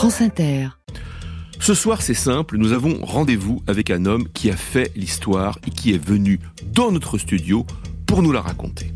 France Inter. Ce soir, c'est simple, nous avons rendez-vous avec un homme qui a fait l'histoire et qui est venu dans notre studio pour nous la raconter.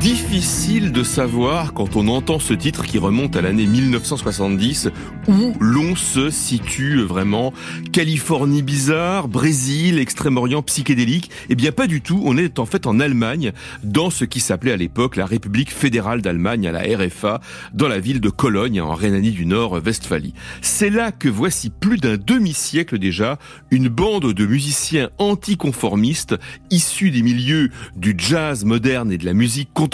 De savoir, quand on entend ce titre qui remonte à l'année 1970, où l'on se situe vraiment. Californie bizarre, Brésil, Extrême-Orient psychédélique. Eh bien, pas du tout. On est en fait en Allemagne, dans ce qui s'appelait à l'époque la République fédérale d'Allemagne, à la RFA, dans la ville de Cologne, en Rhénanie du Nord, Westphalie. C'est là que voici plus d'un demi-siècle déjà, une bande de musiciens anticonformistes, issus des milieux du jazz moderne et de la musique contemporaine,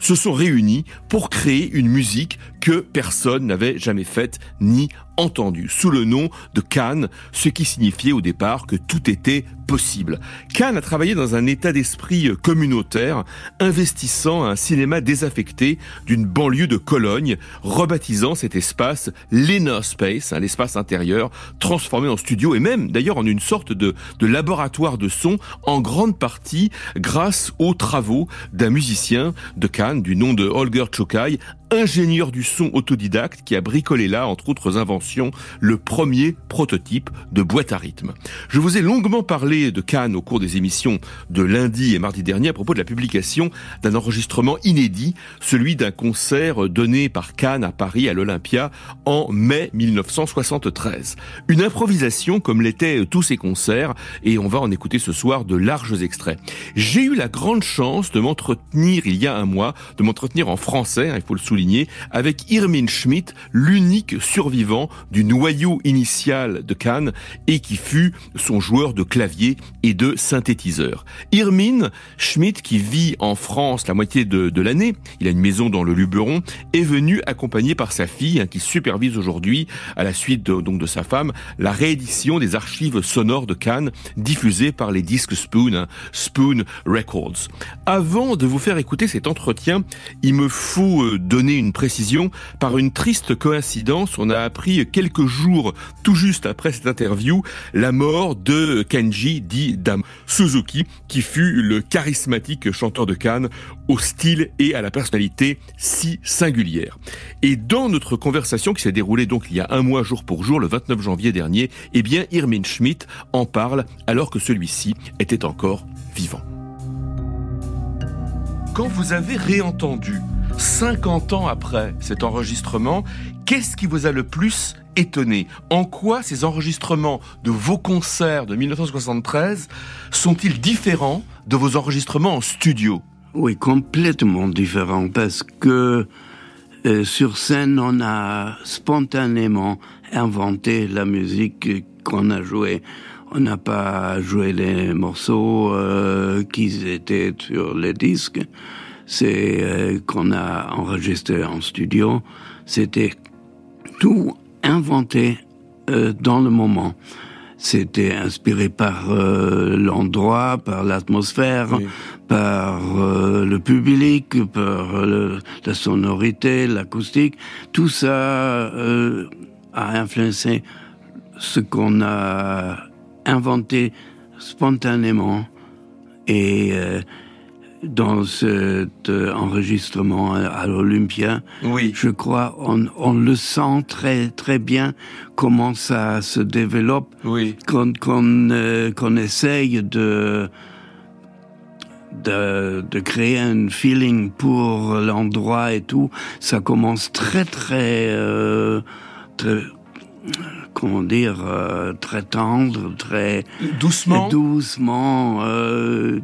se sont réunis pour créer une musique que personne n'avait jamais faite ni entendu sous le nom de Cannes, ce qui signifiait au départ que tout était possible. Cannes a travaillé dans un état d'esprit communautaire, investissant un cinéma désaffecté d'une banlieue de Cologne, rebaptisant cet espace l'Ena Space, hein, l'espace intérieur, transformé en studio et même d'ailleurs en une sorte de, de laboratoire de son, en grande partie grâce aux travaux d'un musicien de Cannes du nom de Holger Chokai, ingénieur du son autodidacte qui a bricolé là, entre autres inventions, le premier prototype de boîte à rythme. Je vous ai longuement parlé de Cannes au cours des émissions de lundi et mardi dernier à propos de la publication d'un enregistrement inédit, celui d'un concert donné par Cannes à Paris à l'Olympia en mai 1973. Une improvisation comme l'étaient tous ces concerts et on va en écouter ce soir de larges extraits. J'ai eu la grande chance de m'entretenir il y a un mois, de m'entretenir en français, hein, il faut le souligner, avec Irmin Schmidt, l'unique survivant du noyau initial de Cannes et qui fut son joueur de clavier et de synthétiseur. Irmin Schmidt, qui vit en France la moitié de, l'année, il a une maison dans le Luberon, est venu accompagné par sa fille, hein, qui supervise aujourd'hui, à la suite de, donc de sa femme, la réédition des archives sonores de Cannes diffusées par les disques Spoon, hein, Spoon Records. Avant de vous faire écouter cet entretien, il me faut euh, une précision. Par une triste coïncidence, on a appris quelques jours tout juste après cette interview la mort de Kenji dit Dam Suzuki, qui fut le charismatique chanteur de Cannes au style et à la personnalité si singulière. Et dans notre conversation qui s'est déroulée donc il y a un mois jour pour jour, le 29 janvier dernier, eh bien Irmin Schmidt en parle alors que celui-ci était encore vivant. Quand vous avez réentendu 50 ans après cet enregistrement, qu'est-ce qui vous a le plus étonné? En quoi ces enregistrements de vos concerts de 1973 sont-ils différents de vos enregistrements en studio? Oui, complètement différents parce que euh, sur scène, on a spontanément inventé la musique qu'on a jouée. On n'a pas joué les morceaux euh, qui étaient sur les disques. C'est euh, qu'on a enregistré en studio. C'était tout inventé euh, dans le moment. C'était inspiré par euh, l'endroit, par l'atmosphère, par euh, le public, par la sonorité, l'acoustique. Tout ça a influencé ce qu'on a inventé spontanément et dans cet euh, enregistrement à l'Olympia, oui. je crois, on, on, le sent très très bien comment ça se développe, oui. qu'on euh, essaye de, de de créer un feeling pour l'endroit et tout. Ça commence très très euh, très comment dire, euh, très tendre, très doucement, doucement. Euh,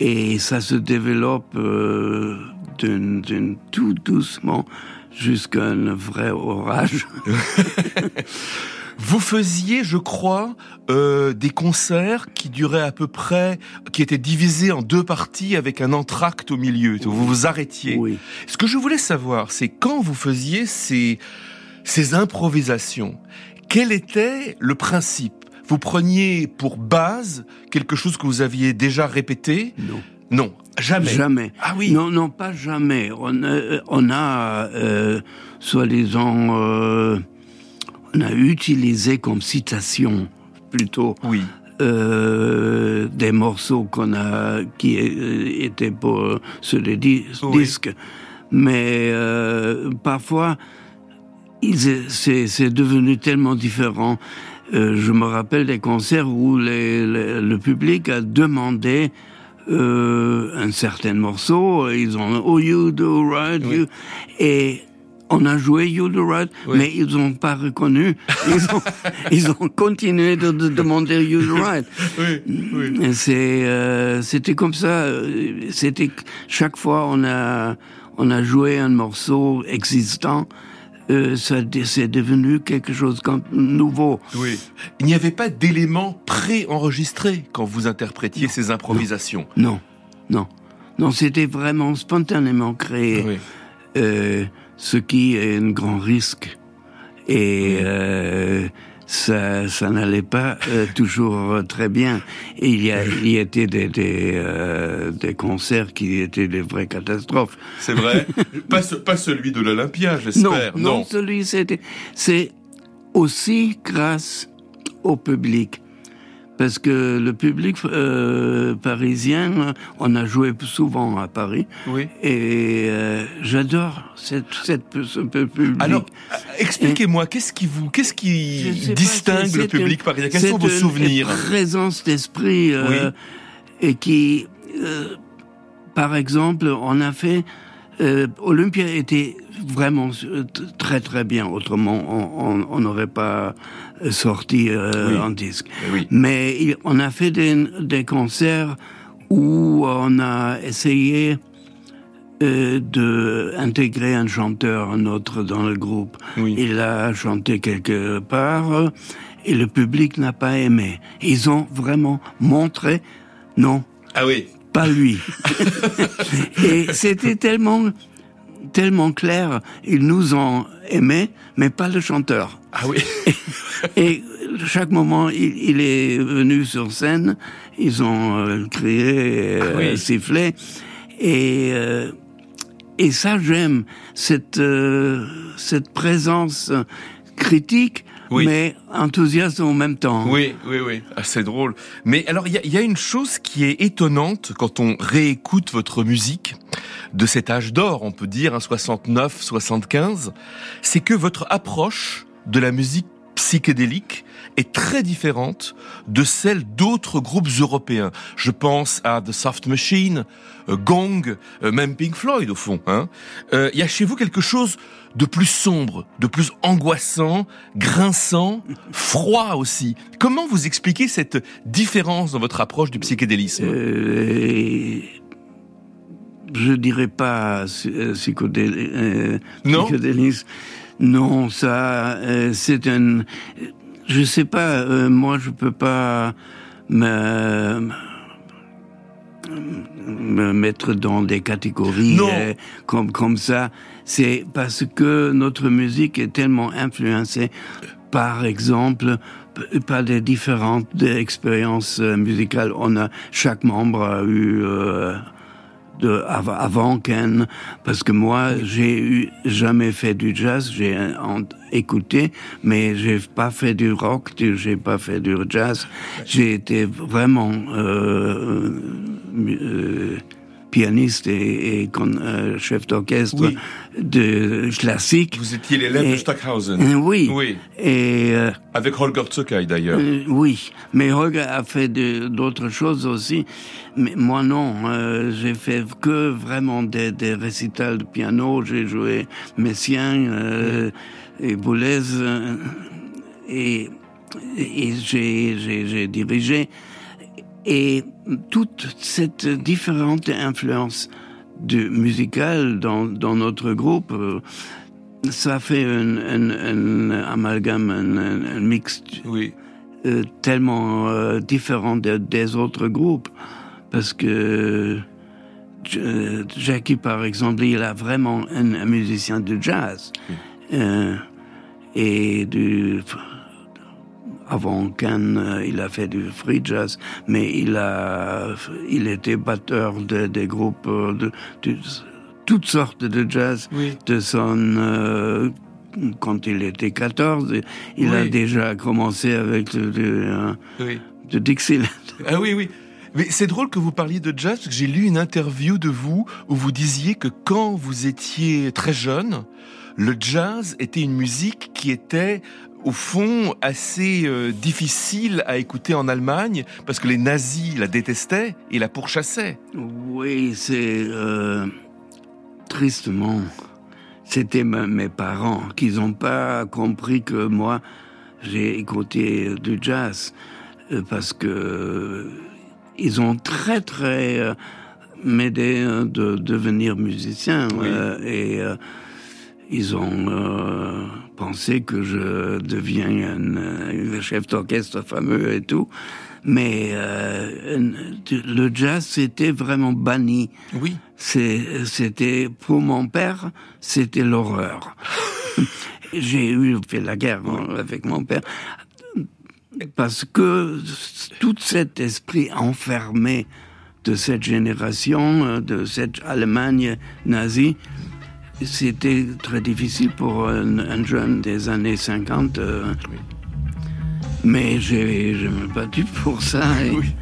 et ça se développe euh, d'une tout doucement jusqu'à un vrai orage. Vous faisiez, je crois, euh, des concerts qui duraient à peu près, qui étaient divisés en deux parties avec un entracte au milieu. Vous vous arrêtiez. Oui. Ce que je voulais savoir, c'est quand vous faisiez ces, ces improvisations, quel était le principe vous preniez pour base quelque chose que vous aviez déjà répété Non. Non, jamais. Jamais. Ah oui. Non, non, pas jamais. On, a, on a euh, soi-disant, euh, on a utilisé comme citation plutôt. Oui. Euh, des morceaux qu'on a qui étaient pour sur les disques, mais euh, parfois c'est devenu tellement différent euh, je me rappelle des concerts où les, le public a demandé euh, un certain morceau, ils ont Oh You Do Right, you, et on a joué You Do Right, mais ils n'ont pas reconnu. Ils ont, ils ont continué de, de, demander You Do Right. Oui, C'est, euh, c'était comme ça. C'était chaque fois on a on a joué un morceau existant euh, ça c'est devenu quelque chose de nouveau. Oui. Il n'y avait pas d'éléments pré-enregistrés quand vous interprétiez ces improvisations. Non, non, non, c'était vraiment spontanément créé. Oui. Euh, ce qui est un grand risque. Et euh, ça, ça n'allait pas euh, toujours euh, très bien. Et il y, a, il y était des, des, euh, des concerts qui étaient des vraies catastrophes. C'est vrai pas, pas celui de l'Olympia, j'espère. Non, non, celui c'était... C'est aussi grâce au public. Parce que le public euh, parisien, on a joué souvent à Paris, oui. et euh, j'adore cette, cette, ce public. Alors, expliquez-moi, qu'est-ce qui vous, qu'est-ce qui distingue le public parisien? Quels sont vos souvenirs? Une présence d'esprit euh, et qui, euh, par exemple, on a fait euh, Olympia était vraiment euh, très très bien. Autrement, on n'aurait pas euh, sorti euh, un disque. Eh oui. Mais on a fait des, des, concerts où on a essayé euh, de intégrer un chanteur, un autre dans le groupe. Oui. Il a chanté quelque part et le public n'a pas aimé. Ils ont vraiment montré non. Ah oui. Pas lui. et c'était tellement tellement clair, ils nous ont aimés, mais pas le chanteur. Ah oui. et, chaque moment, il, il, est venu sur scène, ils ont euh, crié, euh, ah oui. sifflé, et euh, et ça j'aime cette euh, cette présence critique. Oui. mais enthousiaste en même temps. Oui, oui, oui, ah, c'est drôle. Mais alors, il y a, une chose qui est étonnante quand on réécoute votre musique de cet âge d'or, on peut dire, hein, 69, 75, c'est que votre approche de la musique psychédélique est très différente de celle d'autres groupes européens. Je pense à The Soft Machine, euh, Gong, euh, même Pink Floyd au fond. Il hein. euh, y a chez vous quelque chose de plus sombre, de plus angoissant, grinçant, froid aussi. Comment vous expliquez cette différence dans votre approche du psychédélisme? Euh, Je dirais pas psychodélisme. Euh, non. Non, ça, euh, c'est un. Je sais pas. Euh, moi, je peux pas me me mettre dans des catégories euh, comme comme ça. C'est parce que notre musique est tellement influencée, par exemple, par des différentes expériences musicales. On a chaque membre a eu. Euh, de, avant Ken, parce que moi, j'ai eu jamais fait du jazz, j'ai écouté, mais j'ai pas fait du rock, j'ai pas fait du jazz. J'ai été vraiment euh, euh, pianiste et, et con, euh, chef d'orchestre oui. de classique. Vous étiez l'élève de Stockhausen. Euh, oui. oui. Et euh, avec Holger Zuckay d'ailleurs. Euh, oui, mais Holger a fait d'autres choses aussi. Mais moi non, j'ai fait que vraiment des, des récitals de piano. J'ai joué Messiaen et Boulez et, et j'ai dirigé et toute cette différente influence de musicale dans, dans notre groupe, euh, ça fait un, un, un amalgame, un, un mix oui. euh, tellement euh, différent de, des autres groupes, parce que euh, Jackie, par exemple, il a vraiment un, musicien de jazz oui. et du avant Cannes, il a fait du free jazz, mais il a, il était batteur de, des groupes de, de, toutes sortes de jazz, oui. de son, euh, quand il était 14, il oui. a déjà commencé avec de, oui. de Dixieland. Ah oui, oui. Mais c'est drôle que vous parliez de jazz, parce que j'ai lu une interview de vous où vous disiez que quand vous étiez très jeune, le jazz était une musique qui était au fond assez euh, difficile à écouter en Allemagne parce que les nazis la détestaient et la pourchassaient. Oui, c'est euh, tristement. C'était mes parents qui n'ont pas compris que moi j'ai écouté du jazz euh, parce que ils ont très très m'aidé de devenir musicien oui. et ils ont euh, pensé que je deviens un, un chef d'orchestre fameux et tout. Mais euh, le jazz, c'était vraiment banni. Oui. C'était, pour mon père, c'était l'horreur. J'ai eu fait la guerre oui. avec mon père. Parce que tout cet esprit enfermé de cette génération, de cette Allemagne nazie, c'était très difficile pour un, un, jeune des années 50. Euh, oui. Mais j'ai, je me battu pour ça. Oui.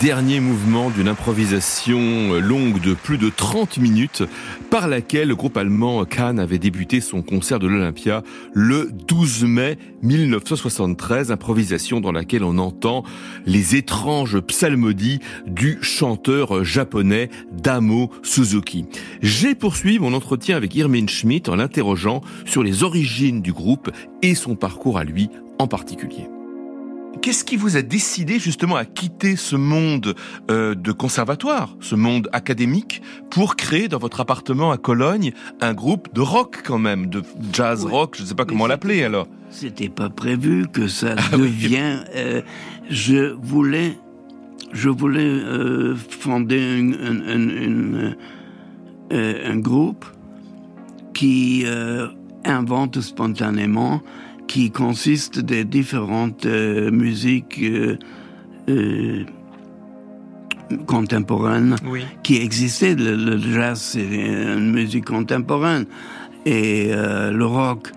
Dernier mouvement d'une improvisation longue de plus de 30 minutes par laquelle le groupe allemand Cannes avait débuté son concert de l'Olympia le 12 mai 1973, improvisation dans laquelle on entend les étranges psalmodies du chanteur japonais Damo Suzuki. J'ai poursuivi mon entretien avec Irmin Schmidt en l'interrogeant sur les origines du groupe et son parcours à lui en particulier. Qu'est-ce qui vous a décidé justement à quitter ce monde euh, de conservatoire, ce monde académique, pour créer dans votre appartement à Cologne un groupe de rock quand même, de jazz rock, je ne sais pas comment l'appeler alors. C'était pas prévu que ça ah devienne. Euh, je voulais, je voulais euh, fonder une, un groupe qui invente spontanément qui consiste des différentes euh, musiques euh, euh, contemporaines qui existaient. Le, jazz, c'est une musique contemporaine. Et le rock,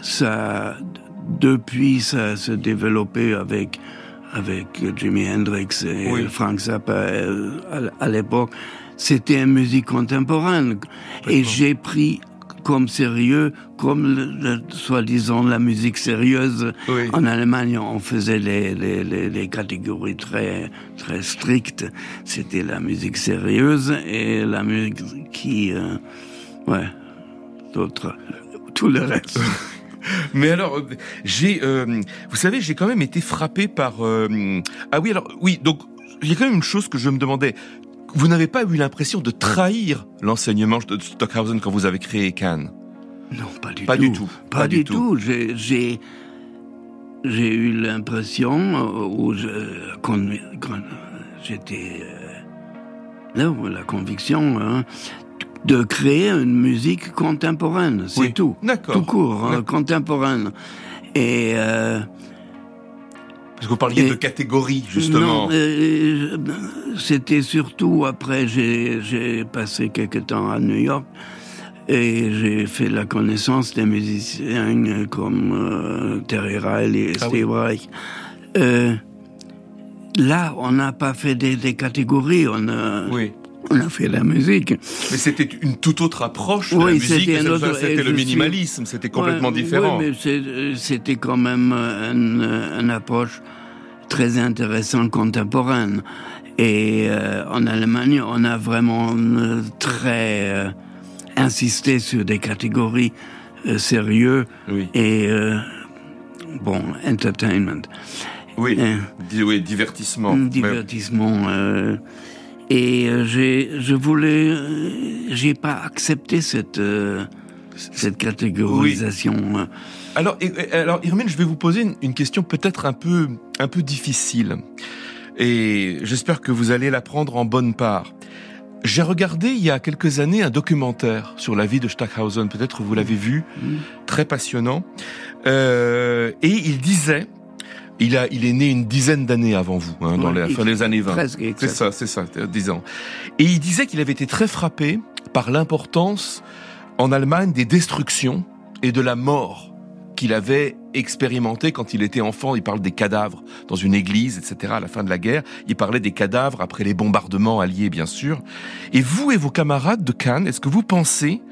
ça, depuis, ça s'est développé avec, avec Jimi Hendrix et Frank Zappa à, l'époque. C'était une musique contemporaine. Et j'ai pris comme sérieux, comme soi-disant la musique sérieuse. En Allemagne, on faisait les, les, les, catégories très, très strictes. C'était la musique sérieuse et la musique qui, euh, ouais, d'autres, tout le reste. Mais alors, j'ai, euh, vous savez, j'ai quand même été frappé par. Euh, ah oui, alors oui, donc il y a quand même une chose que je me demandais. Vous n'avez pas eu l'impression de trahir l'enseignement de Stockhausen quand vous avez créé Cannes? Non, pas du pas tout. Du tout. Pas, du, tout. J'ai j'ai eu l'impression euh, où quand, j'étais là, euh, la conviction hein, de créer une musique contemporaine, c'est tout. D'accord. Tout court, hein, contemporaine. Et euh, parce que vous parliez de catégories, justement. Non, euh, c'était surtout après, j'ai passé quelques temps à New York et j'ai fait la connaissance des musiciens comme euh, Terry Riley et ah Steve Reich. Euh, là, on n'a pas fait des, des, catégories, on a, oui. On a fait la musique. Mais c'était une toute autre approche de la musique. C'était le minimalisme, c'était complètement différent. Oui, mais c'était quand même une, une, approche très intéressante contemporaine. Et euh, en Allemagne, on a vraiment euh, très euh, insisté sur des catégories euh, sérieux oui. et bon entertainment. Oui, oui divertissement. Divertissement. Et j'ai, je voulais, j'ai pas accepté cette cette catégorisation. Oui. Alors, alors, Irmine, je vais vous poser une question peut-être un peu, un peu difficile. Et j'espère que vous allez la prendre en bonne part. J'ai regardé il y a quelques années un documentaire sur la vie de Stackhausen. Peut-être vous l'avez vu, très passionnant. Euh, et il disait, il a, il est né une dizaine d'années avant vous, hein, dans les, fin des années 20. C'est ça, c'est ça, 10 ans. Et il disait qu'il avait été très frappé par l'importance en Allemagne des destructions et de la mort qu'il avait expérimenté quand il était enfant. Il parle des cadavres dans une église, etc. à la fin de la guerre. Il parlait des cadavres après les bombardements alliés, bien sûr. Et vous et vos camarades de Cannes, est-ce que vous pensez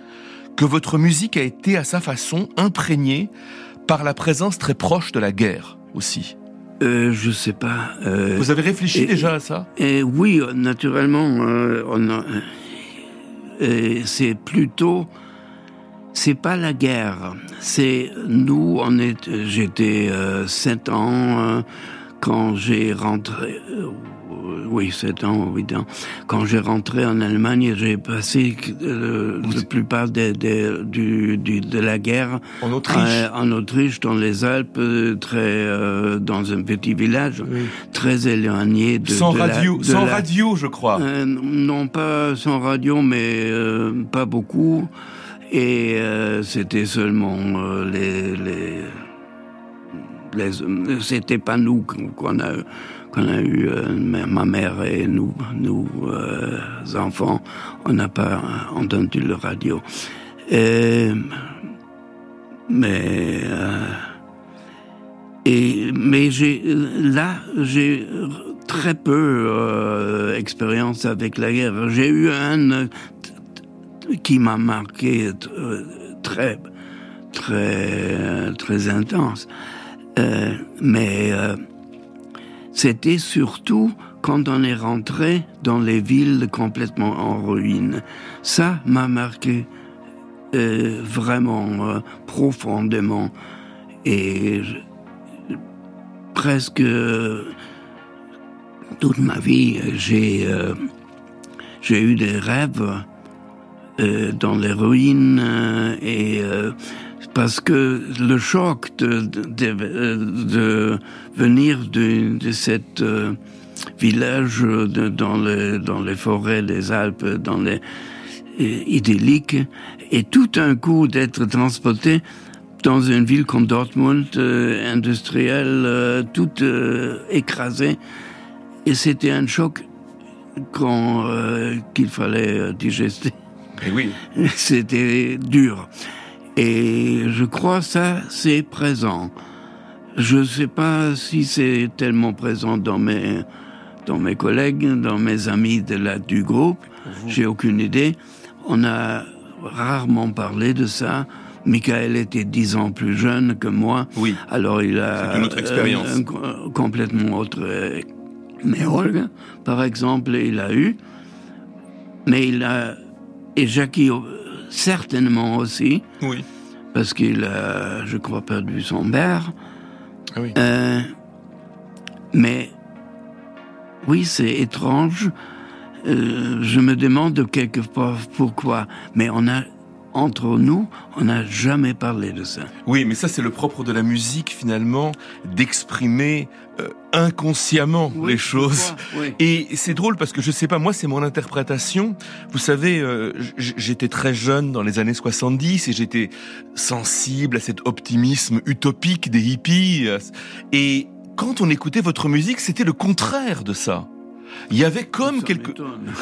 que votre musique a été à sa façon imprégnée par la présence très proche de la guerre? Aussi euh, je sais pas. Euh, vous avez réfléchi déjà à ça? et Oui, naturellement. Euh, euh c'est plutôt c'est pas la guerre. C'est nous, on est, j'étais euh, 7 ans euh, quand j'ai rentré. Euh, oui, 7 ans, 8 ans. Quand j'ai rentré en Allemagne, j'ai passé euh, la plupart des, des, du, du, de la guerre en Autriche, en Autriche, dans les Alpes, très dans un petit village oui. très éloigné de sans de radio, la, de sans la, radio, je crois. non, pas sans radio, mais pas beaucoup. Et euh, c'était seulement euh, les, les, les c'était pas nous qu'on a qu'on a eu euh, ma mère et nous nous euh, enfants on n'a pas entendu le radio mais euh, mais là j'ai très peu euh, expérience avec la guerre. J'ai eu un qui m'a marqué très, très, très intense. Mais c'était surtout quand on est rentré dans les villes complètement en ruine. Ça m'a marqué euh, vraiment profondément et presque toute ma vie j'ai j'ai eu des rêves dans les ruines et parce que le choc de, de, venir de, de cette euh, village dans, les, dans les forêts des Alpes, dans les euh, idylliques, et tout un coup d'être transporté dans une ville comme Dortmund, euh, industrielle, toute écrasée. Et c'était un choc qu'il fallait digester. Et oui. C'était dur. Et je crois ça, c'est présent. Je ne sais pas si c'est tellement présent dans mes, dans mes collègues, dans mes amis de la, du groupe. J'ai aucune idée. On a rarement parlé de ça. Michael était dix ans plus jeune que moi. Oui. Alors il a une autre expérience. complètement autre. Mais Olga, par exemple, il a eu. Mais il a et Jackie certainement aussi. Oui. Parce qu'il a, je crois, perdu son père. Ah oui. Euh, mais oui, c'est étrange. Euh, je me demande quelquefois pourquoi. Mais on a entre nous, on n'a jamais parlé de ça. Oui, mais ça c'est le propre de la musique finalement, d'exprimer euh, inconsciemment les choses. Et c'est drôle parce que je sais pas, moi c'est mon interprétation. Vous savez, euh, j'étais très jeune dans les années 70 et j'étais sensible à cet optimisme utopique des hippies. Et quand on écoutait votre musique, c'était le contraire de ça. Il y avait comme quelque...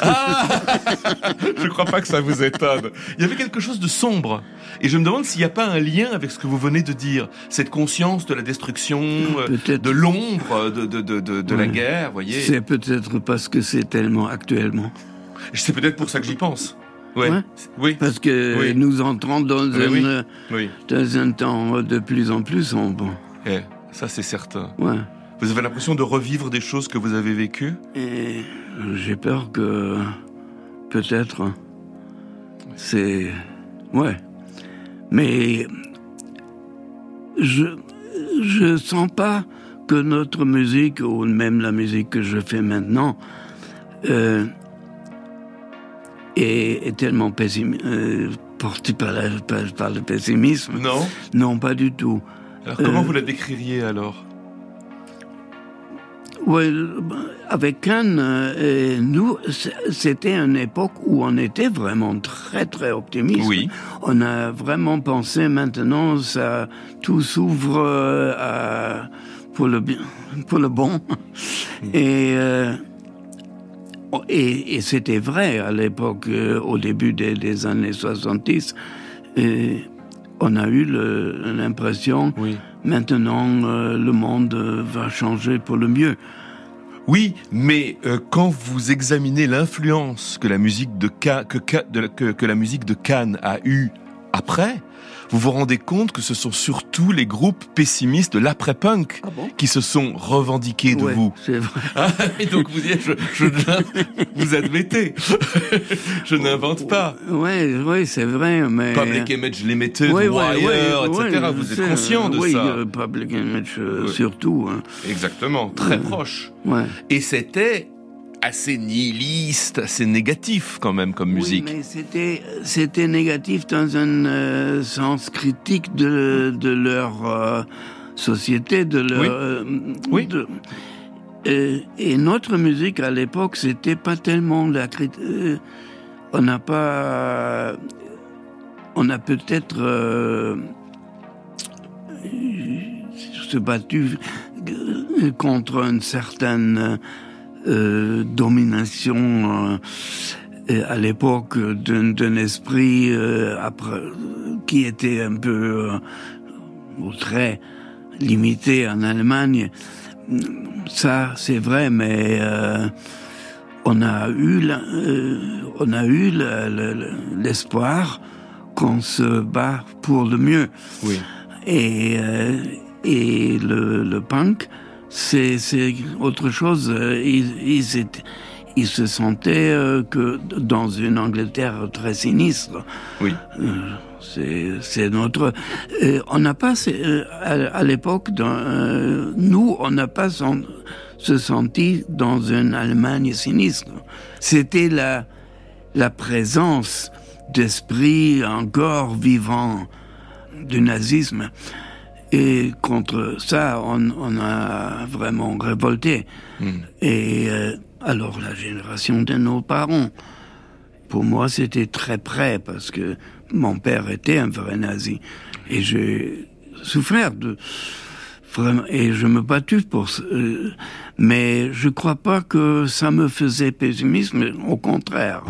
Ah Je crois pas que ça vous étonne. Il y avait quelque chose de sombre. Et je me demande s'il n'y a pas un lien avec ce que vous venez de dire. Cette conscience de la destruction, euh, de l'ombre, de, de, de, de, la guerre, voyez. C'est peut-être parce que c'est tellement actuellement. C'est peut-être pour ça que j'y pense. Ouais. Oui. Parce que nous entrons dans, un, dans un temps de plus en plus sombre. Eh, ça c'est certain. Ouais. Vous avez l'impression de revivre des choses que vous avez vécues Et j'ai peur que peut-être c'est ouais. Mais je je sens pas que notre musique ou même la musique que je fais maintenant euh, est, tellement pessimiste, euh, portée par, par, le pessimisme. Non. Non, pas du tout. Alors comment euh, vous la décririez alors? Avec Cannes, euh, nous, c'était une époque où on était vraiment très très optimiste. Oui. On a vraiment pensé maintenant ça tout s'ouvre euh, pour le bien, pour le bon. Mm. Et euh, et, et c'était vrai à l'époque, au début des, des, années 70. Et on a eu l'impression, oui. Maintenant, euh, le monde va changer pour le mieux. Oui, mais euh, quand vous examinez l'influence que la musique de, que, que, que la musique de Cannes a eue après, vous vous rendez compte que ce sont surtout les groupes pessimistes de l'après-punk ah qui se sont revendiqués de vous. C'est vrai. Ah, et donc vous dites, je, je vous admettez, je n'invente pas. Oui, oui, c'est vrai, mais Public Image Limited, oui, Wire, etc. vous êtes conscient de ça. Oui, Public Image euh, surtout. Hein. Exactement, très proche. Ouais. Et c'était assez nihiliste, assez négatif quand même comme musique. Oui, mais c'était c'était négatif dans un euh, sens critique de de leur euh, société, de leur. Oui. Euh, de, et notre musique à l'époque, c'était pas tellement la critique. on n'a pas. On a peut-être se battu contre une certaine euh, domination euh, à l'époque d'un esprit euh, après, qui était un peu très limité en Allemagne. Ça, c'est vrai, mais euh, on a eu, euh, on a eu l'espoir qu'on se bat pour le mieux. Oui. Et, euh, et le, le punk, c'est autre chose. Ils, ils, étaient, ils se sentaient euh, que dans une Angleterre très sinistre. Oui. Euh, c'est notre. Euh, on n'a pas euh, à, à l'époque, nous, on n'a pas se senti dans une Allemagne sinistre. C'était la la présence d'esprit encore vivant du nazisme. Et contre ça, on, on a vraiment révolté. Hmm. Et alors la génération de nos parents, pour moi, c'était très près parce que mon père était un vrai nazi et j'ai souffert de vraiment et je me battu pour euh, mais je crois pas que ça me faisait pessimisme au contraire.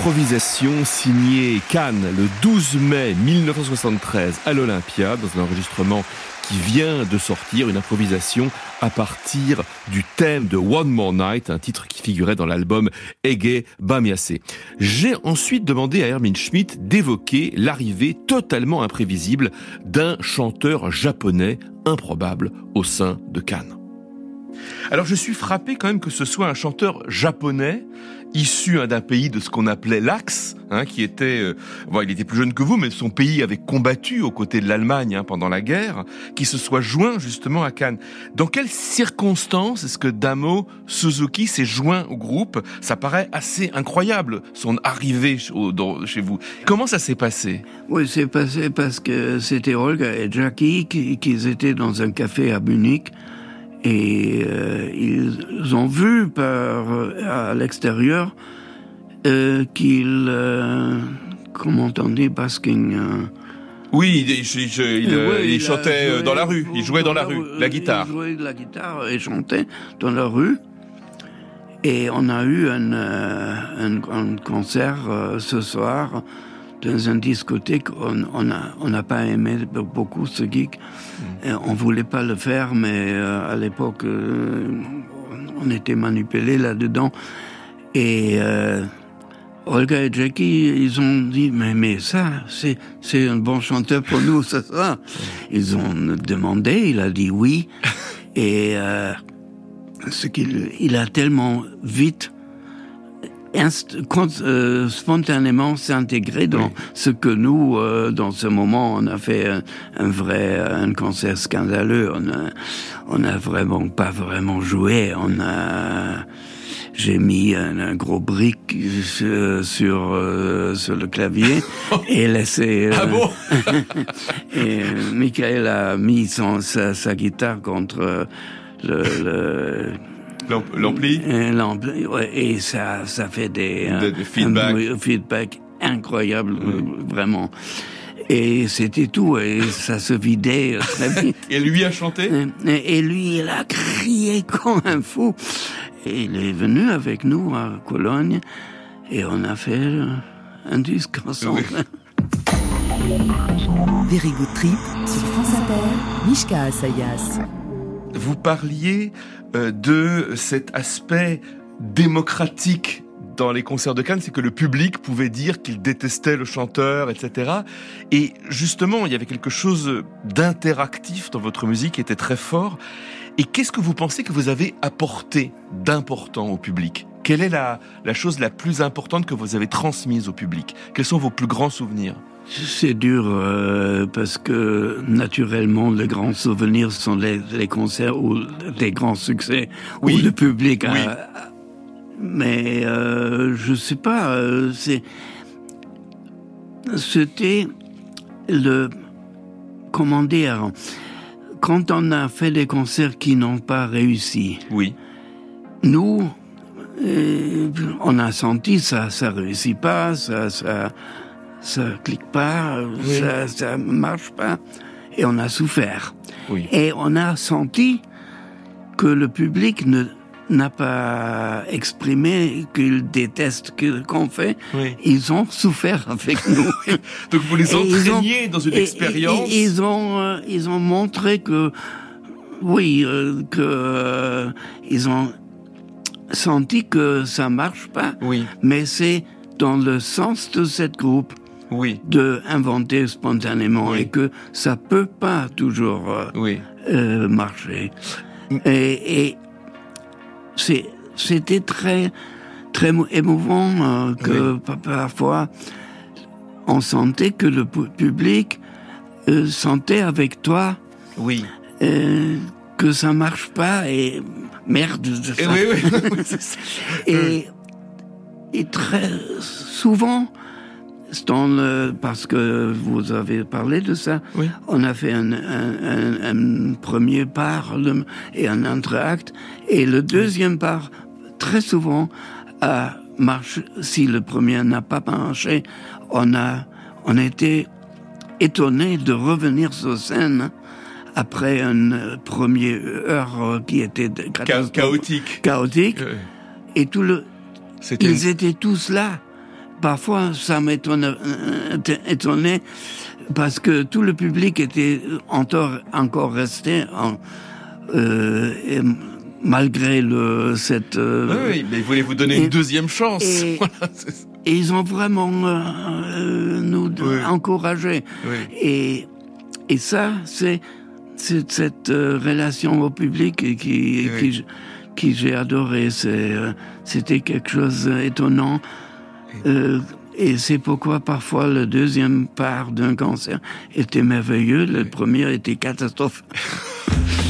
Improvisation signée Cannes le 12 mai 1973 à l'Olympia dans un enregistrement qui vient de sortir, une improvisation à partir du thème de One More Night, un titre qui figurait dans l'album Ege Bamiase. J'ai ensuite demandé à Hermine Schmidt d'évoquer l'arrivée totalement imprévisible d'un chanteur japonais improbable au sein de Cannes. Alors je suis frappé quand même que ce soit un chanteur japonais issu hein, d'un pays de ce qu'on appelait l'Axe, hein, qui était, euh, il était plus jeune que vous, mais son pays avait combattu aux côtés de l'Allemagne hein, pendant la guerre, qui se soit joint justement à Cannes. Dans quelles circonstances est-ce que Damo Suzuki s'est joint au groupe? Ça paraît assez incroyable, son arrivée chez vous. Comment ça s'est passé? Oui, c'est passé parce que c'était Olga et Jackie qui étaient dans un café à Munich et euh, ils ont vu par à l'extérieur euh, qu'il euh, comment on dit basking euh, oui, il, il, il, chantait dans la rue, il jouait dans la rue, la guitare. Il jouait de la guitare et chantait dans la rue. Et on a eu un, un, un concert ce soir dans une discothèque, on n'a on a pas aimé beaucoup ce geek. Mm. On voulait pas le faire, mais euh, à l'époque, euh, on était manipulé là-dedans. Et euh, Olga et Jackie, ils ont dit, mais, mais ça, c'est, c'est un bon chanteur pour nous, ça, ça. Ils ont demandé, il a dit oui. Et ce qu'il il a tellement vite euh, spontanément s'intégrer dans ce que nous, euh, dans ce moment, on a fait un, vrai, un concert scandaleux. On a, on a vraiment pas vraiment joué. On a, j'ai mis un, gros brick sur sur, euh, sur le clavier et laissé. ah bon? Et Michael a mis son, sa, sa guitare contre le, le L'ampli? L'ampli, ouais, et ça, ça fait des, de, de feedback. Un feedback incroyable, vraiment. Et c'était tout, et ça se vidait très vite. et lui a chanté? Et, lui, il a crié comme un fou. Et il est venu avec nous à Cologne, et on a fait un disque ensemble. Very Good Trip sur France Inter, Mishka Asayas. Vous parliez euh, de cet aspect démocratique dans les concerts de Cannes, c'est que le public pouvait dire qu'il détestait le chanteur, etc. Et justement, il y avait quelque chose d'interactif dans votre musique qui était très fort. Et qu'est-ce que vous pensez que vous avez apporté d'important au public? Quelle est la, la chose la plus importante que vous avez transmise au public? Quels sont vos plus grands souvenirs? C'est dur euh, parce que naturellement les grands souvenirs sont les, les concerts ou les grands succès oui. où le public a, mais euh, je sais pas euh, c'est c'était le comment dire quand on a fait des concerts qui n'ont pas réussi. Oui. Nous euh, on a senti ça ça réussit pas ça ça ça clique pas, oui. ça, ça marche pas, et on a souffert. Oui. Et on a senti que le public ne n'a pas exprimé qu'il déteste ce qu'on fait. Oui. Ils ont souffert avec nous. Donc vous les entraîniez dans une et, expérience. Et, et, ils ont euh, ils ont montré que oui euh, que euh, ils ont senti que ça marche pas. Oui. Mais c'est dans le sens de cette groupe oui. de inventer spontanément Oui. et que ça peut pas toujours euh, Oui. euh, marcher. Et, et c'est c'était très très mou- émouvant euh, que pa- parfois on sentait que le pu- public euh, sentait avec toi Oui. euh, que ça marche pas et merde. Et ça- oui, oui. et, et très souvent, dans le, parce que vous avez parlé de ça, Oui. on a fait un, un, un, un premier part et un entracte, et le deuxième part, très souvent, a marché. Si le premier n'a pas marché, on a, on était étonné de revenir sur scène après une euh, première heure euh, qui était Cha- chaotique. chaotique Euh, et tout le ils étaient tous là parfois, ça m'étonnait parce que tout le public était encore, encore resté en, euh, et malgré le, cette... Euh, oui, mais voulez vous donner une deuxième chance. Et, et ils ont vraiment euh, nous encouragé. Et, et ça, c'est cette relation au public qui, qui, qui j'ai adoré. C'était quelque chose d'étonnant. Et c'est pourquoi parfois le deuxième part d'un concert était merveilleux, le premier était catastrophe.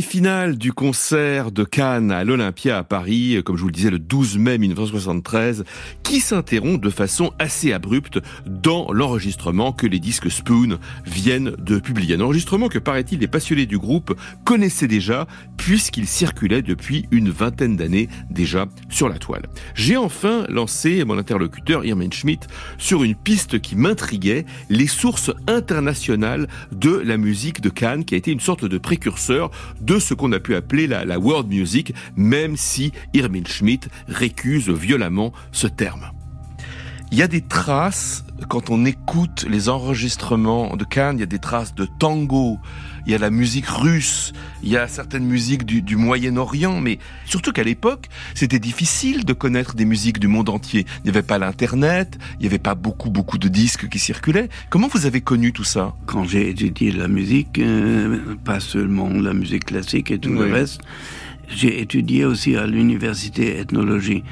volet final du concert de Cannes à l'Olympia à Paris, comme je vous le disais, le 12 mai 1973, qui s'interrompt de façon assez abrupte dans l'enregistrement que les disques Spoon viennent de publier. Un enregistrement que, paraît-il, les passionnés du groupe connaissaient déjà, puisqu'il circulait depuis une vingtaine d'années déjà sur la toile. J'ai enfin lancé mon interlocuteur Irmin Schmidt sur une piste qui m'intriguait, les sources internationales de la musique de Cannes, qui a été une sorte de précurseur de ce qu'on a pu appeler la, la world music, même si Irmin Schmidt récuse violemment ce terme. Il y a des traces, quand on écoute les enregistrements de Cannes, il y a des traces de tango, il y a la musique russe, il y a certaines musiques du, du Moyen-Orient, mais surtout qu'à l'époque, c'était difficile de connaître des musiques du monde entier. Il n'y avait pas l'Internet, il n'y avait pas beaucoup, beaucoup de disques qui circulaient. Comment vous avez connu tout ça? Quand j'ai étudié la musique, euh, pas seulement la musique classique et tout oui. le reste, j'ai étudié aussi à l'université ethnologie.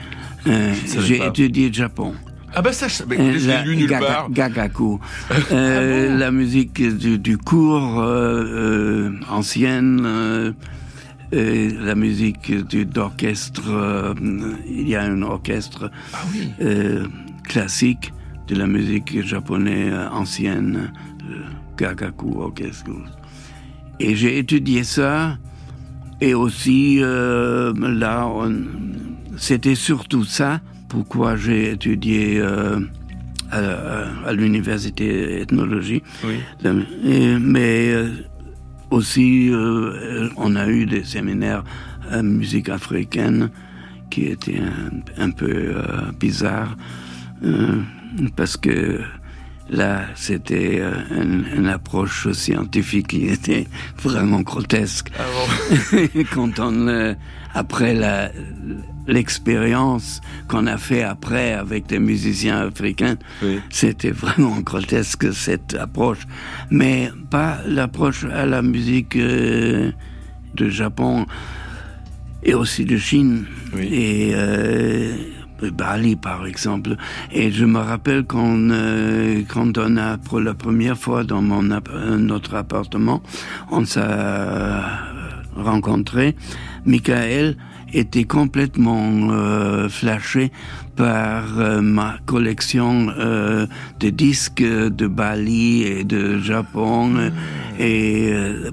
Euh, j'ai étudié Japon. Ah bah ça, bah, je l'ai lu nulle gaga, part. Gagaku. Euh, ah bon la musique du, du cours euh, euh, ancienne, euh, la musique d'orchestre, il y a un orchestre ah oui. classique de la musique japonaise ancienne, Gagaku Orchestre. Et j'ai étudié ça, et aussi là, c'était surtout ça pourquoi j'ai étudié euh, à, à l'université ethnologie. Oui. Et, mais euh, aussi, euh, on a eu des séminaires à musique africaine qui étaient un, un peu euh, bizarres parce que là, c'était une, une, approche scientifique qui était vraiment grotesque. Ah bon Quand on, après la l'expérience qu'on a fait après avec des musiciens africains, oui. c'était vraiment grotesque cette approche. Mais pas l'approche à la musique euh, de Japon et aussi de Chine. Oui. Et euh, Bali par exemple. Et je me rappelle quand, euh, quand on a pour la première fois dans mon, notre appartement, on s'est rencontré, Michael, était complètement euh, flashé par euh, ma collection euh, de disques de Bali et de Japon mmh. et euh,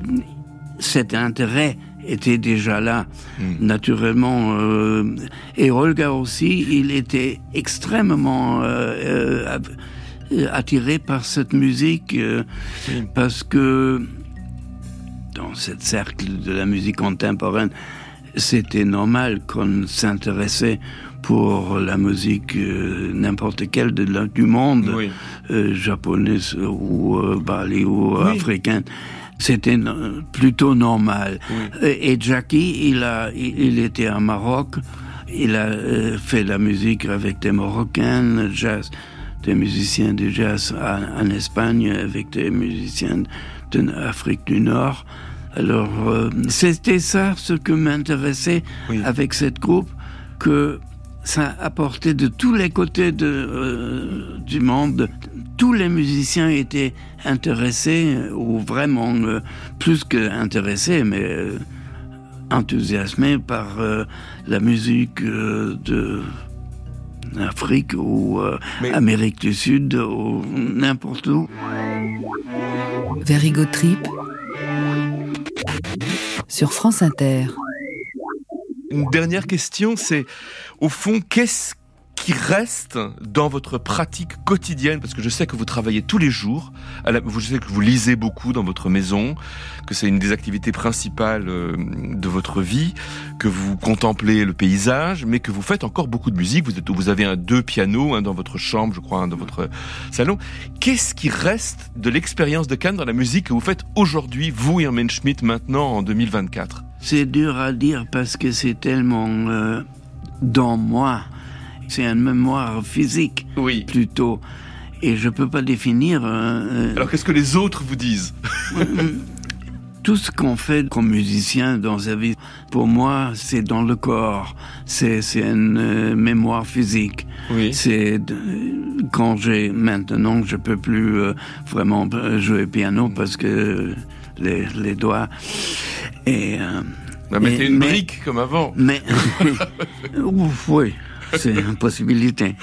cet intérêt était déjà là mmh. naturellement euh, et Olga aussi il était extrêmement euh, attiré par cette musique mmh. parce que dans cette cercle de la musique contemporaine c'était normal qu'on s'intéressait pour la musique euh, n'importe quelle de la, du monde oui. euh, japonaise ou euh, bali ou oui. africaine c'était plutôt normal oui. et, et Jackie il a il, il était à Maroc il a euh, fait la musique avec des marocains jazz des musiciens de jazz en Espagne avec des musiciens d'Afrique du Nord Alors euh, c'était ça ce que m'intéressait oui. avec cette groupe que ça apportait de tous les côtés de, euh, du monde. Tous les musiciens étaient intéressés ou vraiment euh, plus que intéressés, mais euh, enthousiasmés par euh, la musique euh, de Afrique ou euh, mais... Amérique du Sud ou n'importe où. Verigo Trip sur France Inter. Une dernière question, c'est au fond, qu'est-ce qui reste dans votre pratique quotidienne parce que je sais que vous travaillez tous les jours. La, je sais que vous lisez beaucoup dans votre maison que c'est une des activités principales euh, de votre vie que vous contemplez le paysage mais que vous faites encore beaucoup de musique. Vous avez un deux pianos hein, dans votre chambre je crois hein, dans votre salon. Qu'est-ce qui reste de l'expérience de Cannes dans la musique que vous faites aujourd'hui vous Hermann Schmidt maintenant en 2024 c'est dur à dire parce que c'est tellement euh, dans moi c'est une mémoire physique oui. plutôt. Et je peux pas définir euh, alors qu'est-ce que les autres vous disent tout ce qu'on fait comme musicien dans sa vie pour moi c'est dans le corps. C'est une euh, mémoire physique. Oui. c'est quand j'ai maintenant je peux plus euh, vraiment jouer piano parce que les, les doigts Et, euh, mettez une brique comme avant. Mais oui, c'est une possibilité.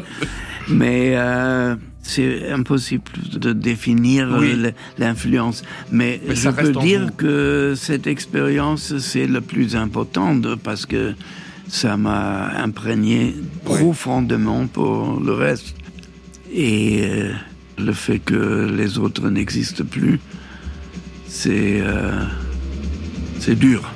mais euh, c'est impossible de définir l'influence. Mais, je peux dire que cette expérience, c'est le plus important parce que ça m'a imprégné profondément pour le reste. Et euh, le fait que les autres n'existent plus, c'est euh, c'est dur.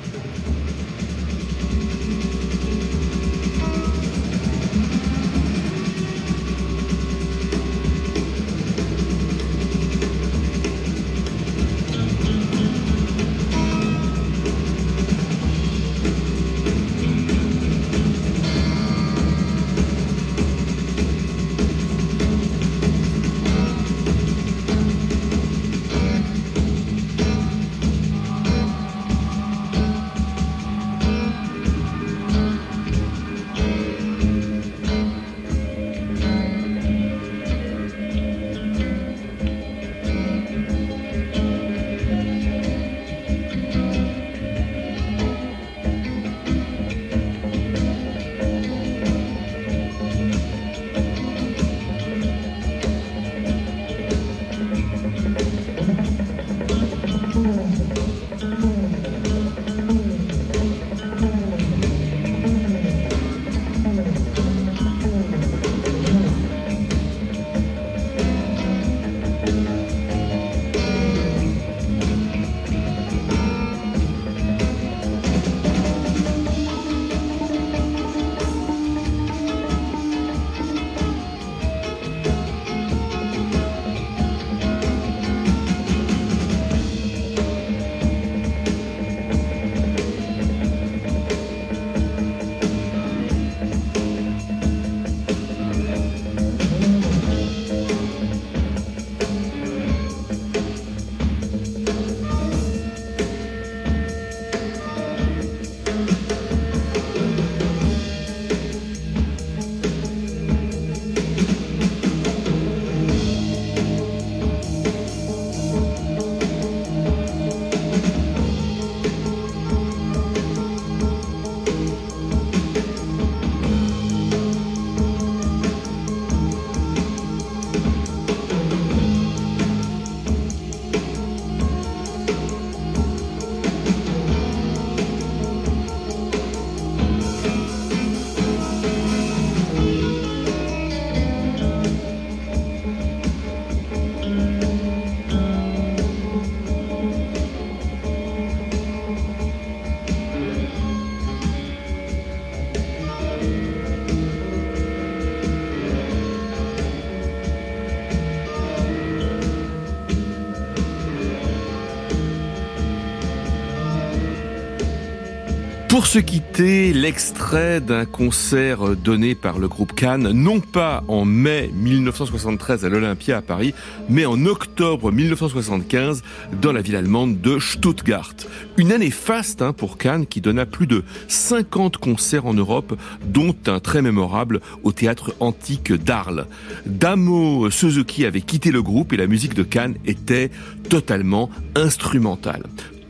Pour se quitter, l'extrait d'un concert donné par le groupe Cannes, non pas en mai 1973 à l'Olympia à Paris, mais en octobre 1975 dans la ville allemande de Stuttgart. Une année faste hein, pour Cannes qui donna plus de 50 concerts en Europe, dont un très mémorable au théâtre antique d'Arles. Damo Suzuki avait quitté le groupe et la musique de Cannes était totalement instrumentale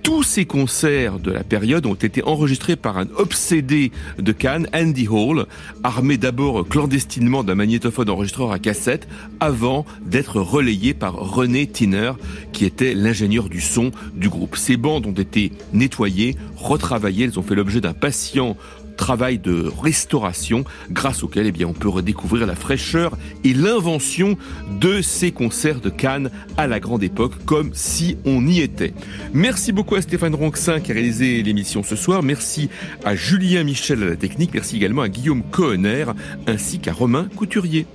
tous ces concerts de la période ont été enregistrés par un obsédé de Cannes, Andy Hall, armé d'abord clandestinement d'un magnétophone enregistreur à cassette, avant d'être relayé par René Tiner, qui était l'ingénieur du son du groupe. Ces bandes ont été nettoyées, retravaillées, elles ont fait l'objet d'un patient travail de restauration grâce auquel eh bien, on peut redécouvrir la fraîcheur et l'invention de ces concerts de Cannes à la grande époque comme si on y était. Merci beaucoup à Stéphane Ronxin qui a réalisé l'émission ce soir. Merci à Julien Michel à la technique. Merci également à Guillaume Cohenner ainsi qu'à Romain Couturier.